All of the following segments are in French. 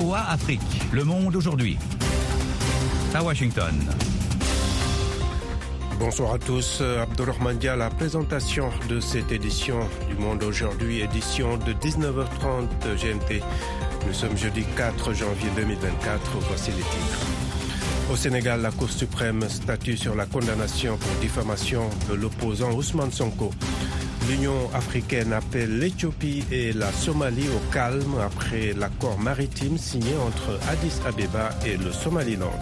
Afrique, le monde aujourd'hui. À Washington. Bonsoir à tous. Abdurrahman Dia, la présentation de cette édition du Monde aujourd'hui, édition de 19h30 GMT. Nous sommes jeudi 4 janvier 2024. Voici les titres. Au Sénégal, la Cour suprême statue sur la condamnation pour diffamation de l'opposant Ousmane Sonko. L'Union africaine appelle l'Éthiopie et la Somalie au calme après l'accord maritime signé entre Addis Abeba et le Somaliland.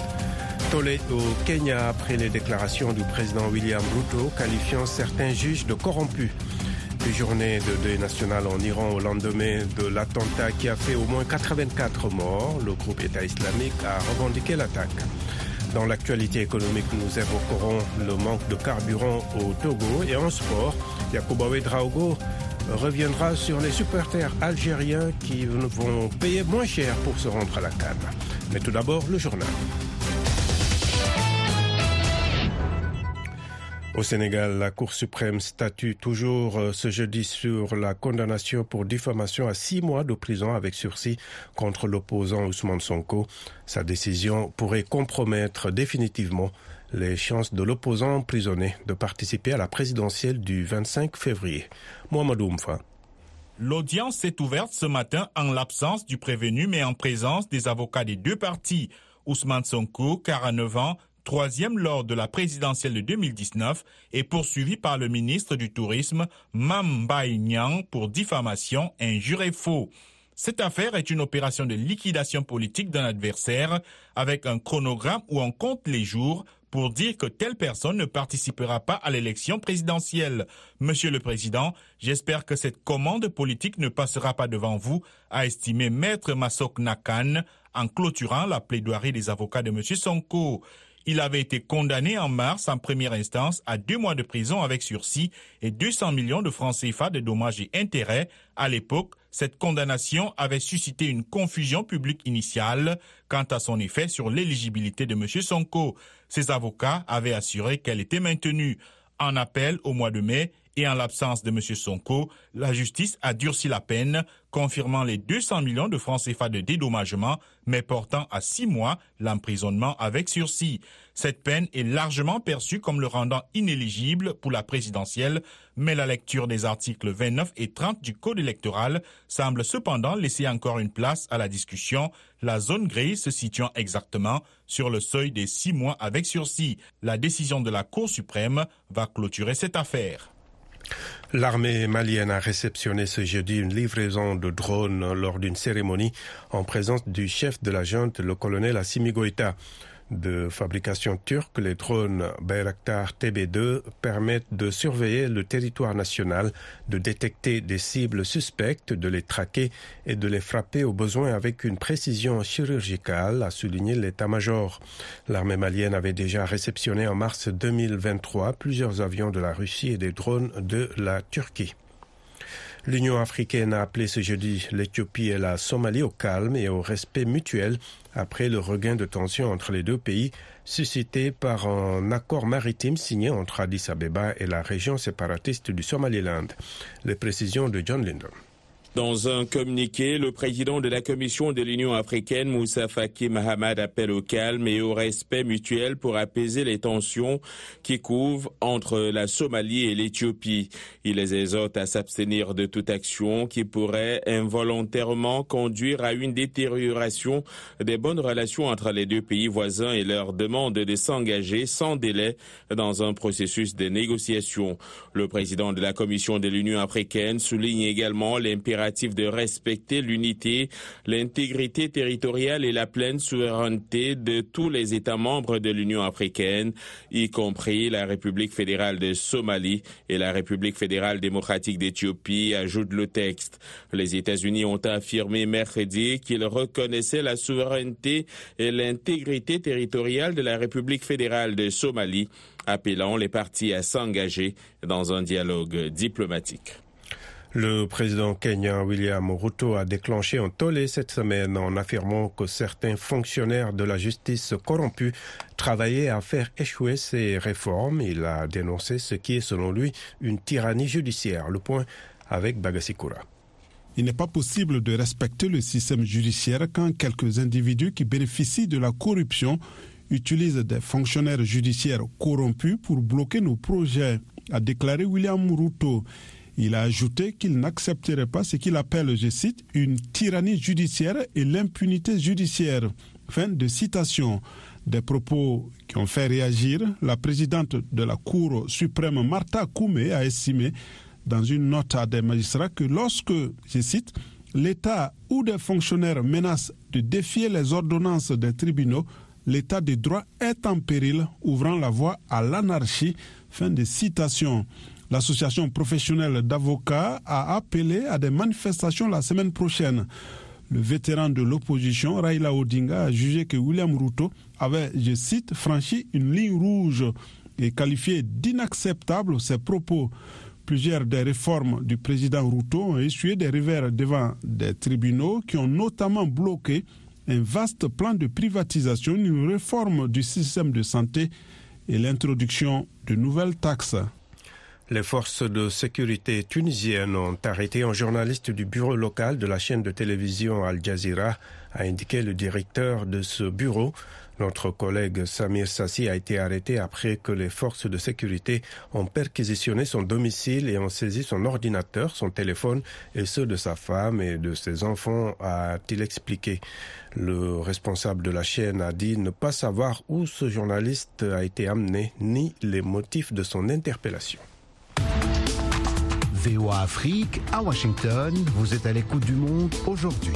Tollé au Kenya après les déclarations du président William Ruto qualifiant certains juges de corrompus. Des journées de deuil national en Iran au lendemain de l'attentat qui a fait au moins 84 morts. Le groupe État islamique a revendiqué l'attaque. Dans l'actualité économique, nous évoquerons le manque de carburant au Togo et en sport, Yacoubawe Draogo reviendra sur les supporters algériens qui vont payer moins cher pour se rendre à la Cannes. Mais tout d'abord, le journal. Au Sénégal, la Cour suprême statue toujours ce jeudi sur la condamnation pour diffamation à six mois de prison avec sursis contre l'opposant Ousmane Sonko. Sa décision pourrait compromettre définitivement les chances de l'opposant emprisonné de participer à la présidentielle du 25 février. Mohamed Oumfa. L'audience s'est ouverte ce matin en l'absence du prévenu mais en présence des avocats des deux partis. Ousmane Sonko, 49 ans, troisième lors de la présidentielle de 2019, est poursuivi par le ministre du Tourisme, Mam Nyang, pour diffamation, injure et faux. Cette affaire est une opération de liquidation politique d'un adversaire avec un chronogramme où on compte les jours pour dire que telle personne ne participera pas à l'élection présidentielle. Monsieur le Président, j'espère que cette commande politique ne passera pas devant vous, a estimé Maître Masok Nakan en clôturant la plaidoirie des avocats de Monsieur Sonko. Il avait été condamné en mars en première instance à deux mois de prison avec sursis et 200 millions de francs CFA de dommages et intérêts. À l'époque, cette condamnation avait suscité une confusion publique initiale quant à son effet sur l'éligibilité de M. Sonko. Ses avocats avaient assuré qu'elle était maintenue. En appel au mois de mai, et en l'absence de M. Sonko, la justice a durci la peine, confirmant les 200 millions de francs CFA de dédommagement, mais portant à six mois l'emprisonnement avec sursis. Cette peine est largement perçue comme le rendant inéligible pour la présidentielle, mais la lecture des articles 29 et 30 du Code électoral semble cependant laisser encore une place à la discussion, la zone grise se situant exactement sur le seuil des six mois avec sursis. La décision de la Cour suprême va clôturer cette affaire. L'armée malienne a réceptionné ce jeudi une livraison de drones lors d'une cérémonie en présence du chef de la junte, le colonel Assimi Goïta de fabrication turque, les drones Bayraktar TB2 permettent de surveiller le territoire national, de détecter des cibles suspectes, de les traquer et de les frapper au besoin avec une précision chirurgicale, a souligné l'état-major. L'armée malienne avait déjà réceptionné en mars 2023 plusieurs avions de la Russie et des drones de la Turquie. L'Union africaine a appelé ce jeudi l'Éthiopie et la Somalie au calme et au respect mutuel après le regain de tension entre les deux pays suscité par un accord maritime signé entre Addis Abeba et la région séparatiste du Somaliland. Les précisions de John Lindon. Dans un communiqué, le président de la Commission de l'Union africaine, Moussa Faki Mahamad, appelle au calme et au respect mutuel pour apaiser les tensions qui couvrent entre la Somalie et l'Éthiopie. Il les exhorte à s'abstenir de toute action qui pourrait involontairement conduire à une détérioration des bonnes relations entre les deux pays voisins et leur demande de s'engager sans délai dans un processus de négociation. Le président de la Commission de l'Union africaine souligne également l'impératif de respecter l'unité, l'intégrité territoriale et la pleine souveraineté de tous les États membres de l'Union africaine, y compris la République fédérale de Somalie et la République fédérale démocratique d'Éthiopie, ajoute le texte. Les États-Unis ont affirmé mercredi qu'ils reconnaissaient la souveraineté et l'intégrité territoriale de la République fédérale de Somalie, appelant les partis à s'engager dans un dialogue diplomatique. Le président kenyan William Ruto a déclenché un tollé cette semaine en affirmant que certains fonctionnaires de la justice corrompus travaillaient à faire échouer ces réformes. Il a dénoncé ce qui est selon lui une tyrannie judiciaire. Le point avec Bagasikura. Il n'est pas possible de respecter le système judiciaire quand quelques individus qui bénéficient de la corruption utilisent des fonctionnaires judiciaires corrompus pour bloquer nos projets, a déclaré William Ruto. Il a ajouté qu'il n'accepterait pas ce qu'il appelle, je cite, une tyrannie judiciaire et l'impunité judiciaire. Fin de citation. Des propos qui ont fait réagir, la présidente de la Cour suprême, Martha Koumé, a estimé dans une note à des magistrats que lorsque, je cite, l'État ou des fonctionnaires menacent de défier les ordonnances des tribunaux, l'état de droit est en péril, ouvrant la voie à l'anarchie. Fin de citation. L'association professionnelle d'avocats a appelé à des manifestations la semaine prochaine. Le vétéran de l'opposition, Raila Odinga, a jugé que William Ruto avait, je cite, franchi une ligne rouge et qualifié d'inacceptable ses propos. Plusieurs des réformes du président Ruto ont essuyé des revers devant des tribunaux qui ont notamment bloqué un vaste plan de privatisation, une réforme du système de santé et l'introduction de nouvelles taxes. Les forces de sécurité tunisiennes ont arrêté un journaliste du bureau local de la chaîne de télévision Al Jazeera, a indiqué le directeur de ce bureau. Notre collègue Samir Sassi a été arrêté après que les forces de sécurité ont perquisitionné son domicile et ont saisi son ordinateur, son téléphone et ceux de sa femme et de ses enfants, a-t-il expliqué. Le responsable de la chaîne a dit ne pas savoir où ce journaliste a été amené ni les motifs de son interpellation. VOA Afrique, à Washington, vous êtes à l'écoute du monde aujourd'hui.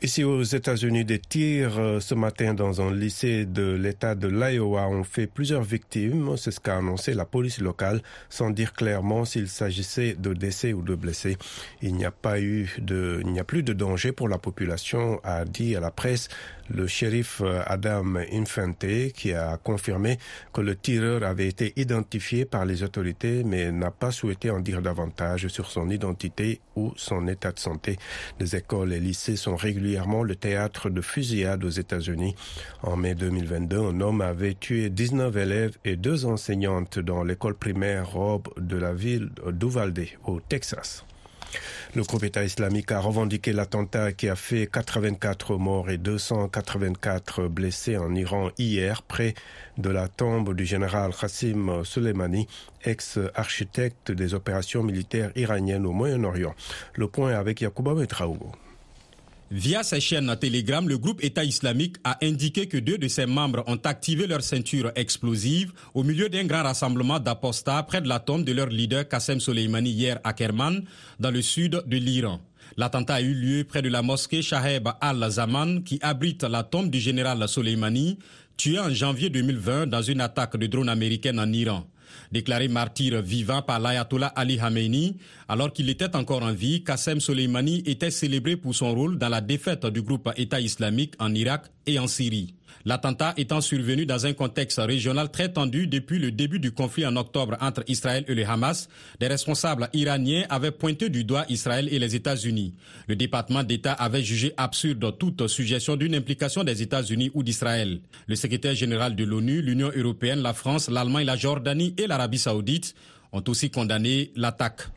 Ici aux États-Unis, des tirs euh, ce matin dans un lycée de l'État de l'Iowa ont fait plusieurs victimes. C'est ce qu'a annoncé la police locale, sans dire clairement s'il s'agissait de décès ou de blessés. Il n'y a pas eu de, il n'y a plus de danger pour la population, a dit à la presse le shérif euh, Adam Infante, qui a confirmé que le tireur avait été identifié par les autorités, mais n'a pas souhaité en dire davantage sur son identité ou son état de santé. Les écoles et lycées sont régulièrement le théâtre de fusillades aux États-Unis. En mai 2022, un homme avait tué 19 élèves et deux enseignantes dans l'école primaire Rob de la ville d'Uvalde, au Texas. Le groupe État islamique a revendiqué l'attentat qui a fait 84 morts et 284 blessés en Iran hier près de la tombe du général Qassim Soleimani, ex-architecte des opérations militaires iraniennes au Moyen-Orient. Le point avec Yacouba Metraougo. Via sa chaîne Telegram, le groupe État islamique a indiqué que deux de ses membres ont activé leur ceinture explosive au milieu d'un grand rassemblement d'apostats près de la tombe de leur leader Qassem Soleimani hier à Kerman, dans le sud de l'Iran. L'attentat a eu lieu près de la mosquée Shaheb al-Zaman qui abrite la tombe du général Soleimani, tué en janvier 2020 dans une attaque de drone américaine en Iran. Déclaré martyr vivant par l'ayatollah Ali Khamenei, alors qu'il était encore en vie, Qassem Soleimani était célébré pour son rôle dans la défaite du groupe État islamique en Irak et en Syrie. L'attentat étant survenu dans un contexte régional très tendu depuis le début du conflit en octobre entre Israël et le Hamas, des responsables iraniens avaient pointé du doigt Israël et les États-Unis. Le département d'État avait jugé absurde toute suggestion d'une implication des États-Unis ou d'Israël. Le secrétaire général de l'ONU, l'Union européenne, la France, l'Allemagne, la Jordanie et l'Arabie saoudite ont aussi condamné l'attaque.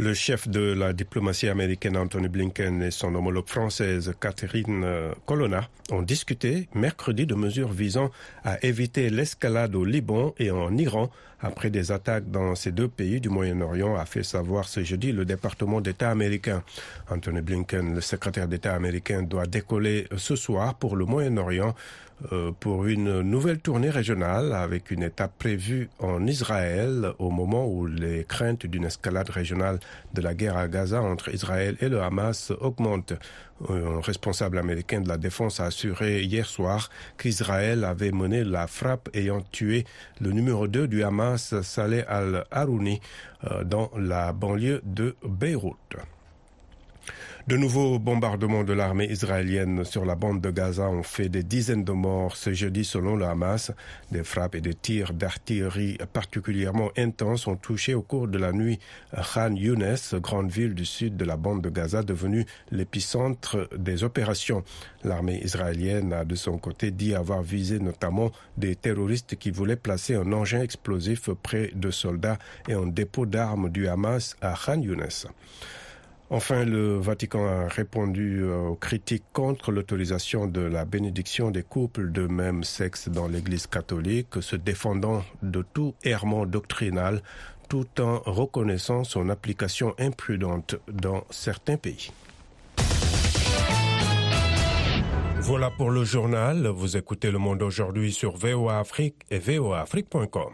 Le chef de la diplomatie américaine Anthony Blinken et son homologue française Catherine euh, Colonna ont discuté mercredi de mesures visant à éviter l'escalade au Liban et en Iran après des attaques dans ces deux pays du Moyen-Orient, a fait savoir ce jeudi le département d'État américain. Anthony Blinken, le secrétaire d'État américain, doit décoller ce soir pour le Moyen-Orient pour une nouvelle tournée régionale avec une étape prévue en Israël au moment où les craintes d'une escalade régionale de la guerre à Gaza entre Israël et le Hamas augmentent. Un responsable américain de la défense a assuré hier soir qu'Israël avait mené la frappe ayant tué le numéro 2 du Hamas, Saleh al-Harouni, euh, dans la banlieue de Beyrouth. De nouveaux bombardements de l'armée israélienne sur la bande de Gaza ont fait des dizaines de morts ce jeudi selon le Hamas. Des frappes et des tirs d'artillerie particulièrement intenses ont touché au cours de la nuit Khan Younes, grande ville du sud de la bande de Gaza devenue l'épicentre des opérations. L'armée israélienne a de son côté dit avoir visé notamment des terroristes qui voulaient placer un engin explosif près de soldats et un dépôt d'armes du Hamas à Khan Younes. Enfin, le Vatican a répondu aux critiques contre l'autorisation de la bénédiction des couples de même sexe dans l'Église catholique, se défendant de tout errement doctrinal tout en reconnaissant son application imprudente dans certains pays. Voilà pour le journal. Vous écoutez Le Monde aujourd'hui sur VOA Afrique et voaafrique.com.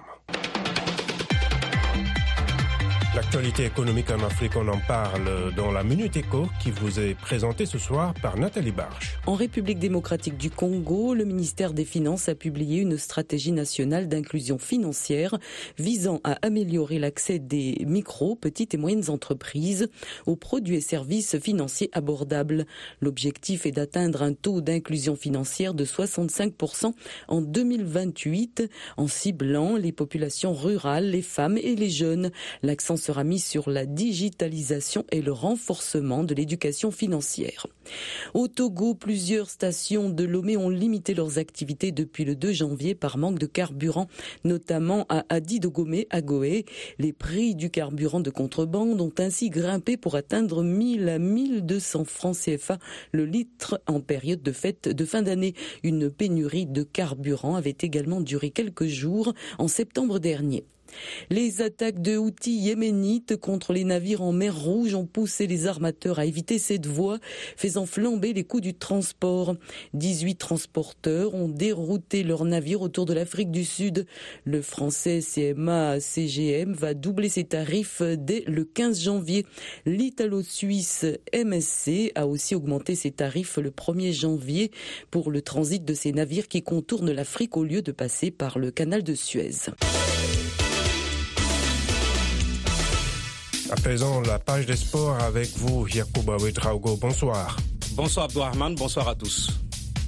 L'actualité économique en Afrique, on en parle dans la Minute Éco qui vous est présentée ce soir par Nathalie Barche. En République démocratique du Congo, le ministère des Finances a publié une stratégie nationale d'inclusion financière visant à améliorer l'accès des micro, petites et moyennes entreprises aux produits et services financiers abordables. L'objectif est d'atteindre un taux d'inclusion financière de 65% en 2028 en ciblant les populations rurales, les femmes et les jeunes. L'accent sera mis sur la digitalisation et le renforcement de l'éducation financière. Au Togo, plusieurs stations de Lomé ont limité leurs activités depuis le 2 janvier par manque de carburant, notamment à Adidogomé, à Goé. Les prix du carburant de contrebande ont ainsi grimpé pour atteindre 1000 à 1200 francs CFA le litre en période de fête de fin d'année. Une pénurie de carburant avait également duré quelques jours en septembre dernier. Les attaques de Houthis yéménites contre les navires en mer Rouge ont poussé les armateurs à éviter cette voie, faisant flamber les coûts du transport. 18 transporteurs ont dérouté leurs navires autour de l'Afrique du Sud. Le français CMA CGM va doubler ses tarifs dès le 15 janvier. L'italo-suisse MSC a aussi augmenté ses tarifs le 1er janvier pour le transit de ces navires qui contournent l'Afrique au lieu de passer par le canal de Suez. À présent, la page des sports avec vous, Yacouba Ouedraogo. Bonsoir. Bonsoir Abdouarman, bonsoir à tous.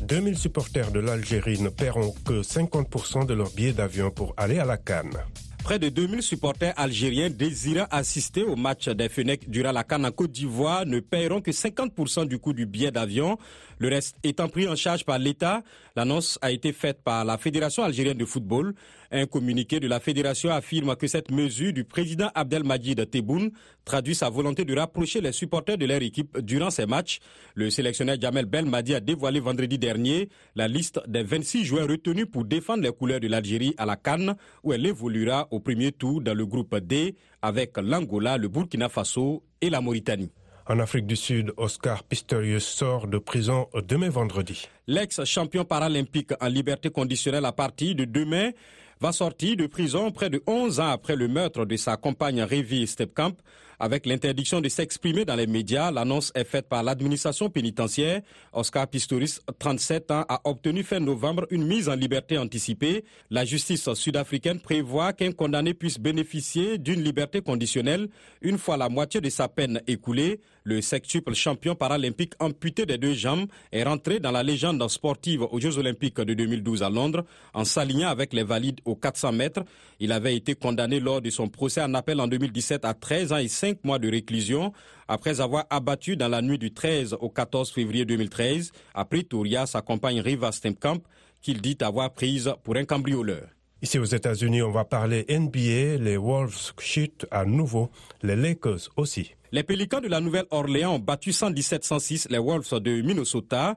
2000 supporters de l'Algérie ne paieront que 50% de leur billet d'avion pour aller à la Cannes. Près de 2000 supporters algériens désirant assister au match des Fenech durant la Cannes en Côte d'Ivoire ne paieront que 50% du coût du billet d'avion. Le reste étant pris en charge par l'État, l'annonce a été faite par la Fédération algérienne de football. Un communiqué de la fédération affirme que cette mesure du président Abdelmajid Tebboune traduit sa volonté de rapprocher les supporters de leur équipe durant ces matchs. Le sélectionneur Jamel Belmadi a dévoilé vendredi dernier la liste des 26 joueurs retenus pour défendre les couleurs de l'Algérie à la Cannes, où elle évoluera au premier tour dans le groupe D avec l'Angola, le Burkina Faso et la Mauritanie. En Afrique du Sud, Oscar Pistorius sort de prison demain vendredi. L'ex-champion paralympique en liberté conditionnelle à partir de demain va sortir de prison près de 11 ans après le meurtre de sa compagne Révi Stepkamp. Avec l'interdiction de s'exprimer dans les médias, l'annonce est faite par l'administration pénitentiaire. Oscar Pistorius, 37 ans, a obtenu fin novembre une mise en liberté anticipée. La justice sud-africaine prévoit qu'un condamné puisse bénéficier d'une liberté conditionnelle une fois la moitié de sa peine écoulée. Le sextuple champion paralympique amputé des deux jambes est rentré dans la légende sportive aux Jeux olympiques de 2012 à Londres en s'alignant avec les valides aux 400 mètres. Il avait été condamné lors de son procès en appel en 2017 à 13 ans et 5 mois de réclusion après avoir abattu dans la nuit du 13 au 14 février 2013 à Pretoria sa compagne Riva Stempkamp qu'il dit avoir prise pour un cambrioleur. Ici aux États-Unis, on va parler NBA. Les Wolves chutent à nouveau, les Lakers aussi. Les Pélicans de la Nouvelle-Orléans ont battu 117-106 les Wolves de Minnesota,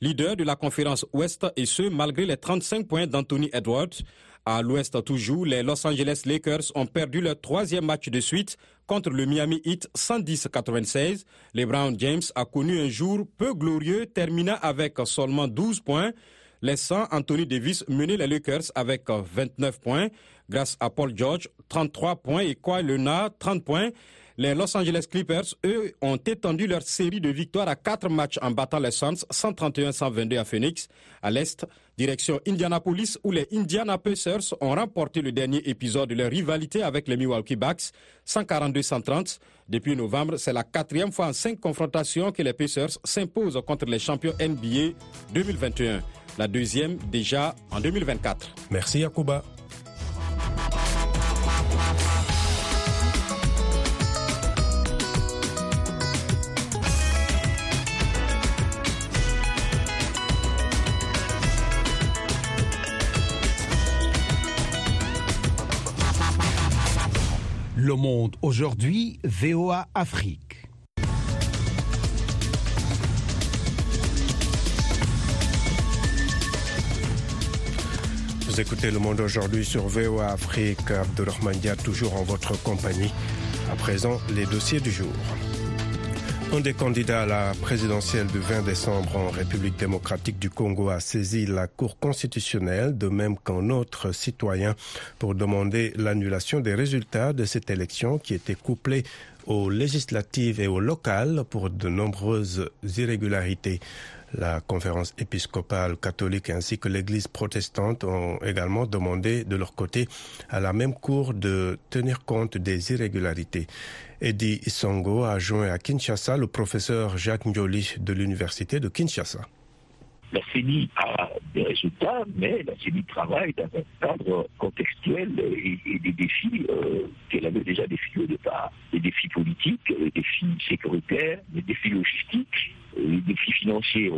leader de la conférence Ouest, et ce malgré les 35 points d'Anthony Edwards. À l'Ouest toujours, les Los Angeles Lakers ont perdu leur troisième match de suite contre le Miami Heat 110-96. LeBron James a connu un jour peu glorieux, terminant avec seulement 12 points, laissant Anthony Davis mener les Lakers avec 29 points, grâce à Paul George 33 points et Kawhi Leonard 30 points. Les Los Angeles Clippers, eux, ont étendu leur série de victoires à quatre matchs en battant les Suns 131-122 à Phoenix. À l'Est, direction Indianapolis, où les Indiana Pacers ont remporté le dernier épisode de leur rivalité avec les Milwaukee Bucks 142-130. Depuis novembre, c'est la quatrième fois en cinq confrontations que les Pacers s'imposent contre les champions NBA 2021. La deuxième déjà en 2024. Merci Yacouba. Le Monde aujourd'hui, VOA Afrique. Vous écoutez Le Monde aujourd'hui sur VOA Afrique. Abdelrahman Dia, toujours en votre compagnie. À présent, les dossiers du jour. Un des candidats à la présidentielle du 20 décembre en République démocratique du Congo a saisi la Cour constitutionnelle, de même qu'un autre citoyen, pour demander l'annulation des résultats de cette élection qui était couplée aux législatives et aux locales pour de nombreuses irrégularités. La conférence épiscopale catholique ainsi que l'église protestante ont également demandé de leur côté à la même cour de tenir compte des irrégularités. Eddie Songo a joint à Kinshasa le professeur Jacques Ndioli de l'université de Kinshasa. La CENI a des résultats, mais la CENI travaille dans un cadre contextuel et, des défis euh, qu'elle avait déjà définis au départ. Des défis politiques, des défis sécuritaires, des défis logistiques, les défis financiers.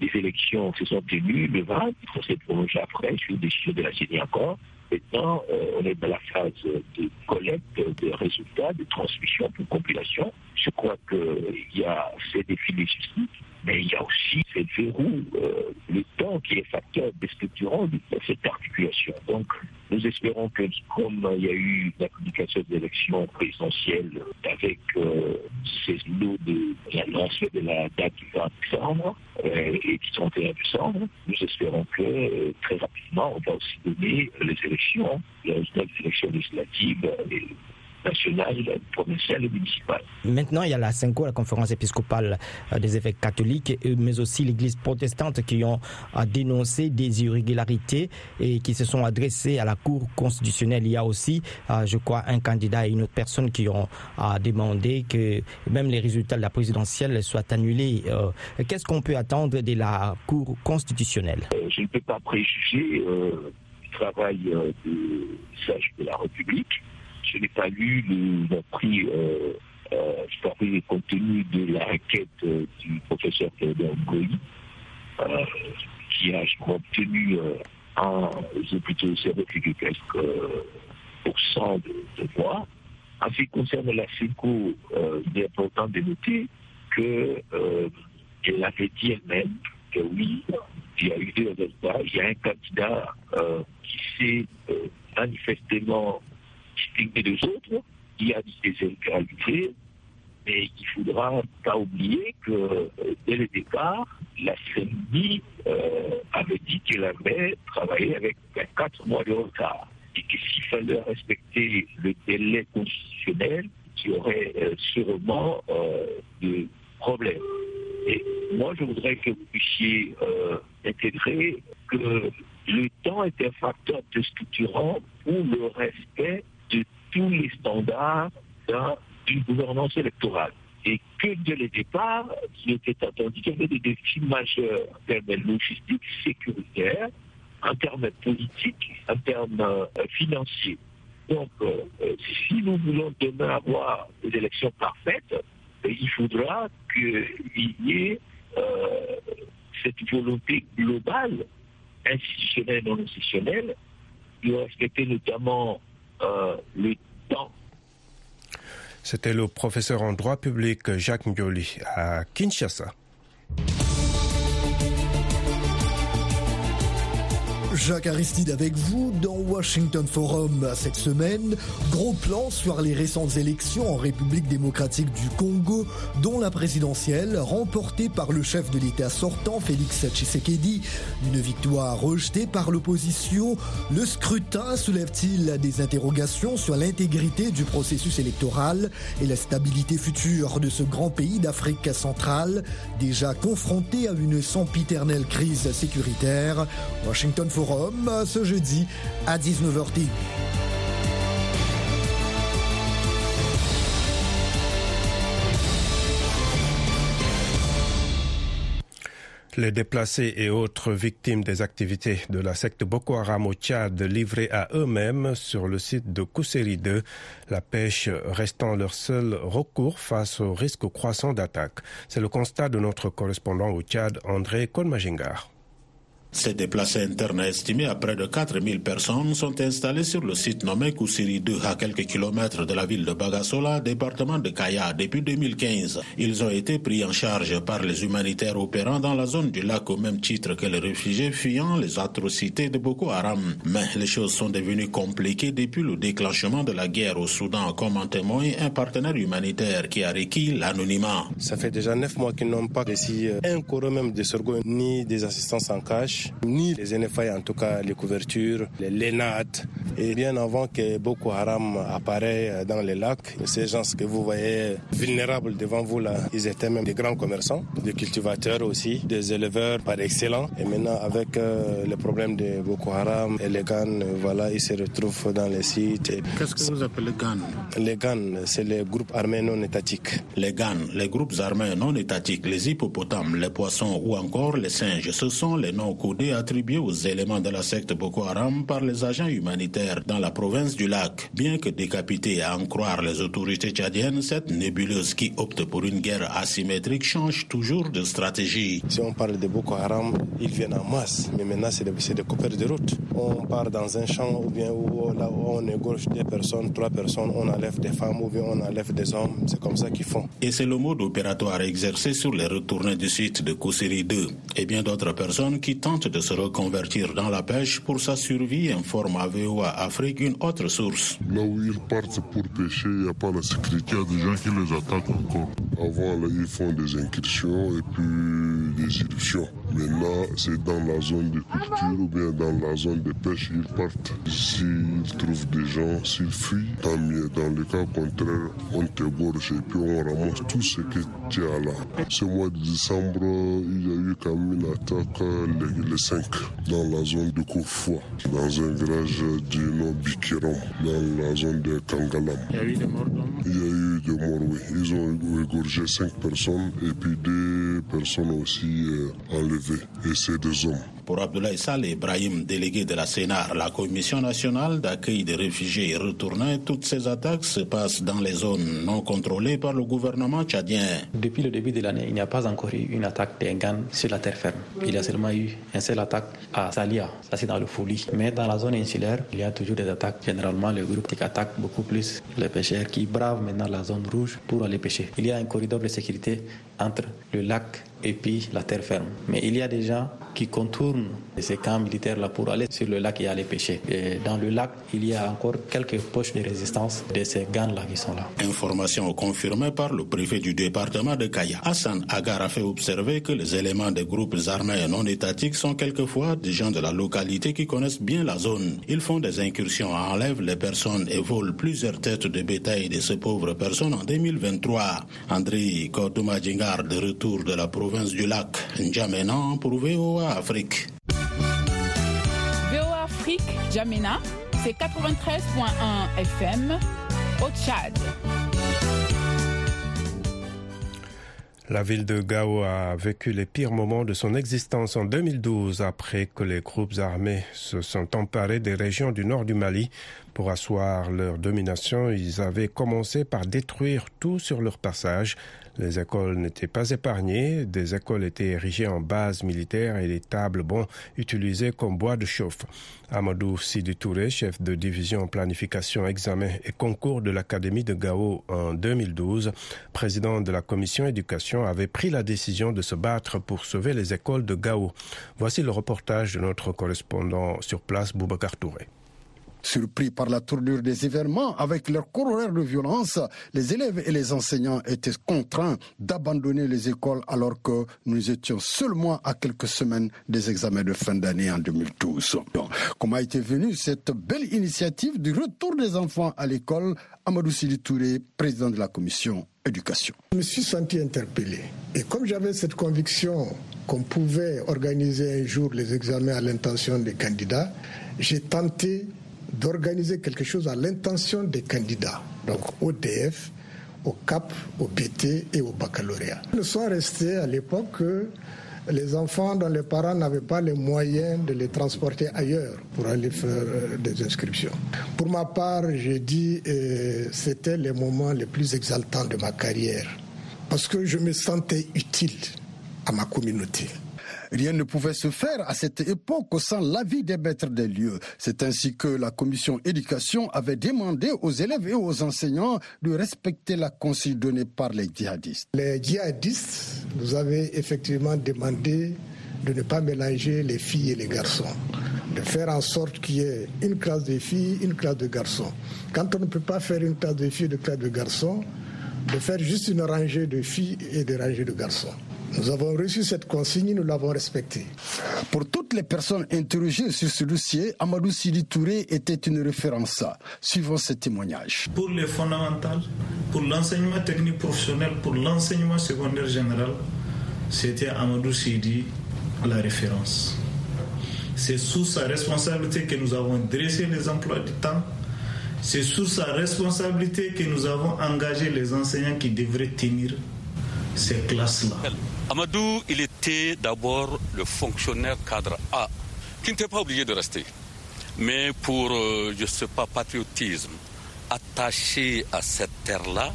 Les élections se sont tenues le 20, on s'est prolongé après sur décision de la CENI encore. Maintenant, euh, on est dans la phase de collecte de résultats, de transmission pour compilation. Je crois qu'il y a ces défis légistiques, mais il y a aussi ces verrous, euh, le temps qui est facteur déstructurant de cette articulation. Donc, nous espérons que comme il y a eu la communication des élections présidentielles avec euh, ces lots de l'annonce de la date du 20 décembre euh, et du 31 décembre, nous espérons que très rapidement, on va aussi donner les élections, les résultats des élections législatives nationale, provinciale et municipale. Maintenant, il y a la CINCO, la conférence épiscopale euh, des évêques catholiques, mais aussi l'Église protestante qui ont euh, dénoncé des irrégularités et qui se sont adressés à la Cour constitutionnelle. Il y a aussi, euh, je crois, un candidat et une autre personne qui ont demandé que même les résultats de la présidentielle soient annulés. Qu'est-ce qu'on peut attendre de la Cour constitutionnelle? Je ne peux pas préjuger du travail de sages de la République je n'ai pas lu le, prix, euh, euh, le contenu de la requête euh, du professeur Théodore Goy, euh, qui a obtenu un, plutôt 0,4% de, de voix. En ce qui concerne la CICO, il est important de noter qu'elle avait dit elle-même que oui, il y a eu des résultats, il y a un candidat qui s'est manifestement des autres, il y a des irrégularités, mais il ne faudra pas oublier que euh, dès le départ, la CNI euh, avait dit qu'elle avait travaillé avec quatre mois de retard. Et que s'il fallait respecter le délai constitutionnel, il y aurait euh, sûrement des problèmes. Et moi, je voudrais que vous puissiez intégrer que le temps est un facteur structurant pour le respect de tous les standards d'une gouvernance électorale. Et que dès le départ, il était attendu qu'il y avait des défis majeurs en termes logistiques, sécuritaires, en termes politiques, en termes euh, financiers. Donc, euh, si nous voulons demain avoir des élections parfaites, euh, il faudra qu'il y ait cette volonté globale, institutionnelle, non institutionnelle, de respecter notamment euh, temps. C'était le professeur en droit public Jacques Ndioli à Kinshasa. Jacques Aristide avec vous dans Washington Forum. Cette semaine, gros plan sur les récentes élections en République démocratique du Congo, dont la présidentielle, remportée par le chef de l'État sortant, Félix Tshisekedi. Une victoire rejetée par l'opposition. Le scrutin soulève-t-il des interrogations sur l'intégrité du processus électoral et la stabilité future de ce grand pays d'Afrique centrale, déjà confronté à une sempiternelle crise sécuritaire Washington Forum ce jeudi à 19h10. Les déplacés et autres victimes des activités de la secte Boko Haram au Tchad livrés à eux-mêmes sur le site de Kousseri 2, la pêche restant leur seul recours face au risque croissant d'attaque. C'est le constat de notre correspondant au Tchad, André Kolmajengar. Ces déplacés internes estimés à près de 4000 personnes sont installés sur le site nommé Koussiri 2 à quelques kilomètres de la ville de Bagasola, département de Kaya, depuis 2015. Ils ont été pris en charge par les humanitaires opérant dans la zone du lac au même titre que les réfugiés fuyant les atrocités de Boko Haram. Mais les choses sont devenues compliquées depuis le déclenchement de la guerre au Soudan, comme en témoigne un partenaire humanitaire qui a requis l'anonymat. Ça fait déjà neuf mois qu'ils n'ont pas reçu un courant même de sorgho ni des assistances en cash ni les NFA, en tout cas les couvertures, les LENAT. Et bien avant que Boko Haram apparaît dans les lacs, ces gens que vous voyez vulnérables devant vous là, ils étaient même des grands commerçants, des cultivateurs aussi, des éleveurs par excellence. Et maintenant avec euh, le problème de Boko Haram et les GAN, voilà, ils se retrouvent dans les sites. Qu'est-ce que vous appelez GAN Les GAN, c'est les groupes armés non étatiques. Les GAN, les groupes armés non étatiques, les hippopotames, les poissons ou encore les singes, ce sont les noms codés attribués aux éléments de la secte Boko Haram par les agents humanitaires dans la province du lac. Bien que décapitée à en croire les autorités tchadiennes, cette nébuleuse qui opte pour une guerre asymétrique change toujours de stratégie. Si on parle de Boko Haram, ils viennent en masse, mais maintenant c'est des, des coupeurs de route. On part dans un champ ou bien où, là où on égorge des personnes, trois personnes, on enlève des femmes ou bien on enlève des hommes. C'est comme ça qu'ils font. Et c'est le mode opératoire exercé sur les retournés du site de Kousseri 2 et bien d'autres personnes qui tentent de se reconvertir dans la pêche pour sa survie informe à Afrique une autre source. Là où ils partent pour pêcher, il n'y a pas la sécurité, il y a des gens qui les attaquent encore. Avant, là, ils font des incursions et puis des irruptions. Maintenant, c'est dans la zone de culture ou bien dans la zone de pêche, ils partent. S'ils trouvent des gens, s'ils fuient, tant mieux. Dans le cas contraire, on te gorge et puis on ramasse tout ce que tu as là. Ce mois de décembre, il y a eu quand même une attaque le, le 5 dans la zone de Koufou, dans un village du nom Bikiram, dans la zone de Kangalam. Il y a eu des morts Il y a eu des morts, oui. Ils ont égorgé cinq personnes et puis deux personnes aussi euh, enlevées. Et c'est des hommes. Pour Abdoulaye Saleh Ibrahim, délégué de la CENAR, la Commission nationale d'accueil des réfugiés et retournés, toutes ces attaques se passent dans les zones non contrôlées par le gouvernement tchadien. Depuis le début de l'année, il n'y a pas encore eu une attaque d'Engan sur la terre ferme. Il y a seulement eu une seule attaque à Salia, ça c'est dans le Fouli. Mais dans la zone insulaire, il y a toujours des attaques. Généralement, le groupe qui attaque beaucoup plus les pêcheurs qui bravent maintenant la zone rouge pour aller pêcher. Il y a un corridor de sécurité entre le lac et puis la terre ferme. Mais il y a des gens qui contournent ces camps militaires-là pour aller sur le lac et aller pêcher. Et dans le lac, il y a encore quelques poches de résistance de ces gangs-là qui sont là. Information confirmée par le préfet du département de Kaya. Hassan Agar a fait observer que les éléments des groupes armés non étatiques sont quelquefois des gens de la localité qui connaissent bien la zone. Ils font des incursions, enlèvent les personnes et volent plusieurs têtes de bétail de ces pauvres personnes en 2023. André Kordouma de retour de la province du lac N'Djamena pour VOA Afrique. VOA Afrique, Jamena, c'est 93.1 FM au Tchad. La ville de Gao a vécu les pires moments de son existence en 2012 après que les groupes armés se sont emparés des régions du nord du Mali Pour asseoir leur domination, ils avaient commencé par détruire tout sur leur passage. Les écoles n'étaient pas épargnées, des écoles étaient érigées en base militaire et les tables bon utilisées comme bois de chauffe. Amadou Sidi Touré, chef de division planification, examen et concours de l'Académie de Gao en 2012, président de la commission éducation, avait pris la décision de se battre pour sauver les écoles de Gao. Voici le reportage de notre correspondant sur place, Boubacar Touré. Surpris par la tournure des événements avec leur corollaire de violence, les élèves et les enseignants étaient contraints d'abandonner les écoles alors que nous étions seulement à quelques semaines des examens de fin d'année en 2012. Comment a été venue cette belle initiative du retour des enfants à l'école? Amadou Sidi Touré, président de la commission éducation. Je me suis senti interpellé. Et comme j'avais cette conviction qu'on pouvait organiser un jour les examens à l'intention des candidats, j'ai tenté d'organiser quelque chose à l'intention des candidats, donc au DF, au CAP, au BT et au baccalauréat. Nous sommes restés à l'époque que les enfants dont les parents n'avaient pas les moyens de les transporter ailleurs pour aller faire euh, des inscriptions. Pour ma part, j'ai dit que euh, c'était les moments les plus exaltants de ma carrière parce que je me sentais utile à ma communauté. Rien ne pouvait se faire à cette époque sans l'avis des maîtres des lieux. C'est ainsi que la commission éducation avait demandé aux élèves et aux enseignants de respecter la consigne donnée par les djihadistes. Les djihadistes nous avaient effectivement demandé de ne pas mélanger les filles et les garçons, de faire en sorte qu'il y ait une classe de filles, une classe de garçons. Quand on ne peut pas faire une classe de filles et une classe de garçons, de faire juste une rangée de filles et des rangées de garçons. Nous avons reçu cette consigne, nous l'avons respectée. Pour toutes les personnes interrogées sur ce dossier, Amadou Sidi Touré était une référence. Suivons ce témoignage. Pour les fondamentales, pour l'enseignement technique professionnel, pour l'enseignement secondaire général, c'était Amadou Sidi la référence. C'est sous sa responsabilité que nous avons dressé les emplois du temps. C'est sous sa responsabilité que nous avons engagé les enseignants qui devraient tenir ces classes-là. Amadou, il était d'abord le fonctionnaire cadre A, qui n'était pas obligé de rester. Mais pour, euh, je ne sais pas, patriotisme, attaché à cette terre-là,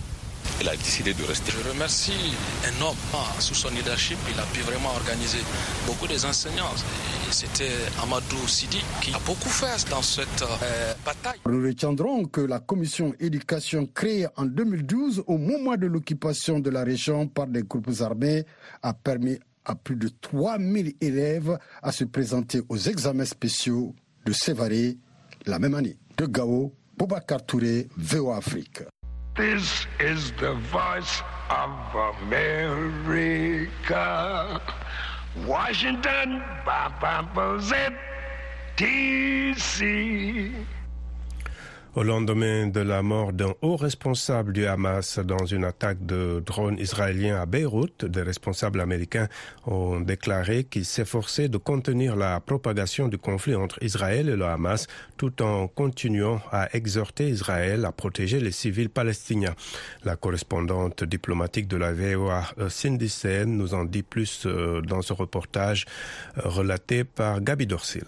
il a décidé de rester. Je remercie un homme ah, sous son leadership. Il a pu vraiment organiser beaucoup des enseignants. C'était Amadou Sidi qui a beaucoup fait dans cette euh, bataille. Nous retiendrons que la commission éducation créée en 2012 au moment de l'occupation de la région par des groupes armés a permis à plus de 3000 élèves à se présenter aux examens spéciaux de Sévaré la même année. De Gao, Boubacar Touré, VOA Afrique. This is the voice of America. Washington, D.C. Au lendemain de la mort d'un haut responsable du Hamas dans une attaque de drones israéliens à Beyrouth, des responsables américains ont déclaré qu'ils s'efforçaient de contenir la propagation du conflit entre Israël et le Hamas tout en continuant à exhorter Israël à protéger les civils palestiniens. La correspondante diplomatique de la VOA, euh, Cindy Sen, nous en dit plus euh, dans ce reportage euh, relaté par Gabi Dorsil.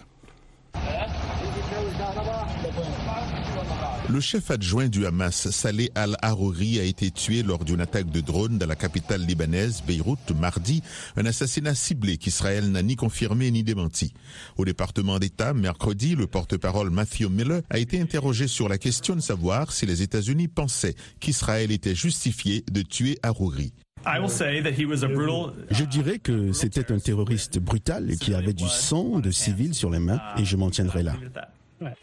Le chef adjoint du Hamas, Saleh al-Harouri, a été tué lors d'une attaque de drone dans la capitale libanaise, Beyrouth, mardi, un assassinat ciblé qu'Israël n'a ni confirmé ni démenti. Au département d'État, mercredi, le porte-parole Matthew Miller a été interrogé sur la question de savoir si les États-Unis pensaient qu'Israël était justifié de tuer Harouri. Je dirais que c'était un terroriste brutal qui avait du sang de civils sur les mains et je m'en tiendrai là.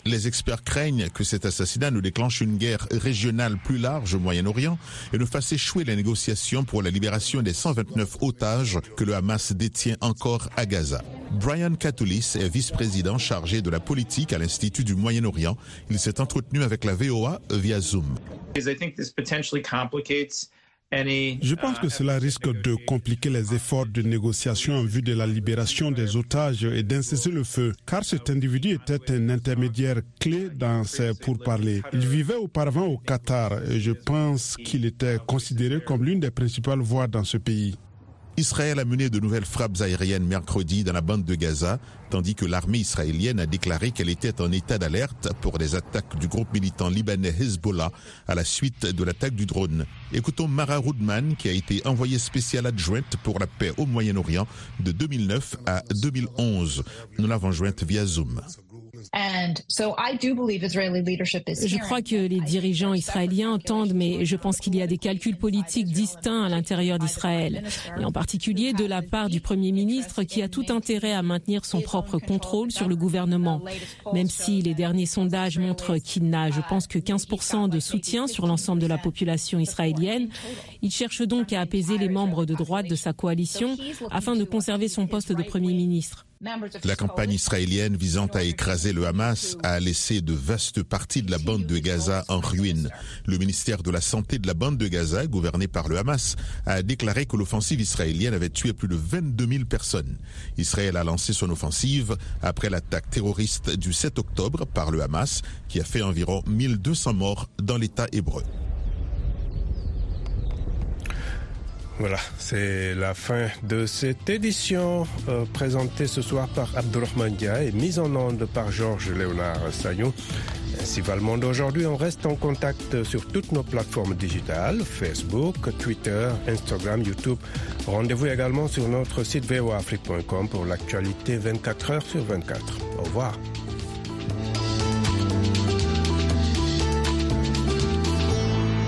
Les experts craignent que cet assassinat ne déclenche une guerre régionale plus large au Moyen-Orient et ne fasse échouer les négociations pour la libération des 129 otages que le Hamas détient encore à Gaza. Brian Katoulis est vice-président chargé de la politique à l'Institut du Moyen-Orient. Il s'est entretenu avec la VOA via Zoom. Je pense que cela risque de compliquer les efforts de négociation en vue de la libération des otages et d'incesser le feu, car cet individu était un intermédiaire clé dans ces pourparlers. Il vivait auparavant au Qatar et je pense qu'il était considéré comme l'une des principales voix dans ce pays. Israël a mené de nouvelles frappes aériennes mercredi dans la bande de Gaza, tandis que l'armée israélienne a déclaré qu'elle était en état d'alerte pour des attaques du groupe militant libanais Hezbollah à la suite de l'attaque du drone. Écoutons Mara Rudman, qui a été envoyée spéciale adjointe pour la paix au Moyen-Orient de 2009 à 2011. Nous l'avons jointe via Zoom. Je crois que les dirigeants israéliens entendent, mais je pense qu'il y a des calculs politiques distincts à l'intérieur d'Israël, et en particulier de la part du Premier ministre qui a tout intérêt à maintenir son propre contrôle sur le gouvernement. Même si les derniers sondages montrent qu'il n'a, je pense, que 15% de soutien sur l'ensemble de la population israélienne, il cherche donc à apaiser les membres de droite de sa coalition afin de conserver son poste de Premier ministre. La campagne israélienne visant à écraser le Hamas a laissé de vastes parties de la bande de Gaza en ruine. Le ministère de la Santé de la bande de Gaza, gouverné par le Hamas, a déclaré que l'offensive israélienne avait tué plus de 22 000 personnes. Israël a lancé son offensive après l'attaque terroriste du 7 octobre par le Hamas, qui a fait environ 1200 morts dans l'État hébreu. Voilà, c'est la fin de cette édition euh, présentée ce soir par Abdurrahman Dia et mise en onde par Georges Léonard Saillon. Ainsi va le monde aujourd'hui. On reste en contact sur toutes nos plateformes digitales, Facebook, Twitter, Instagram, YouTube. Rendez-vous également sur notre site voafrique.com pour l'actualité 24 heures sur 24. Au revoir.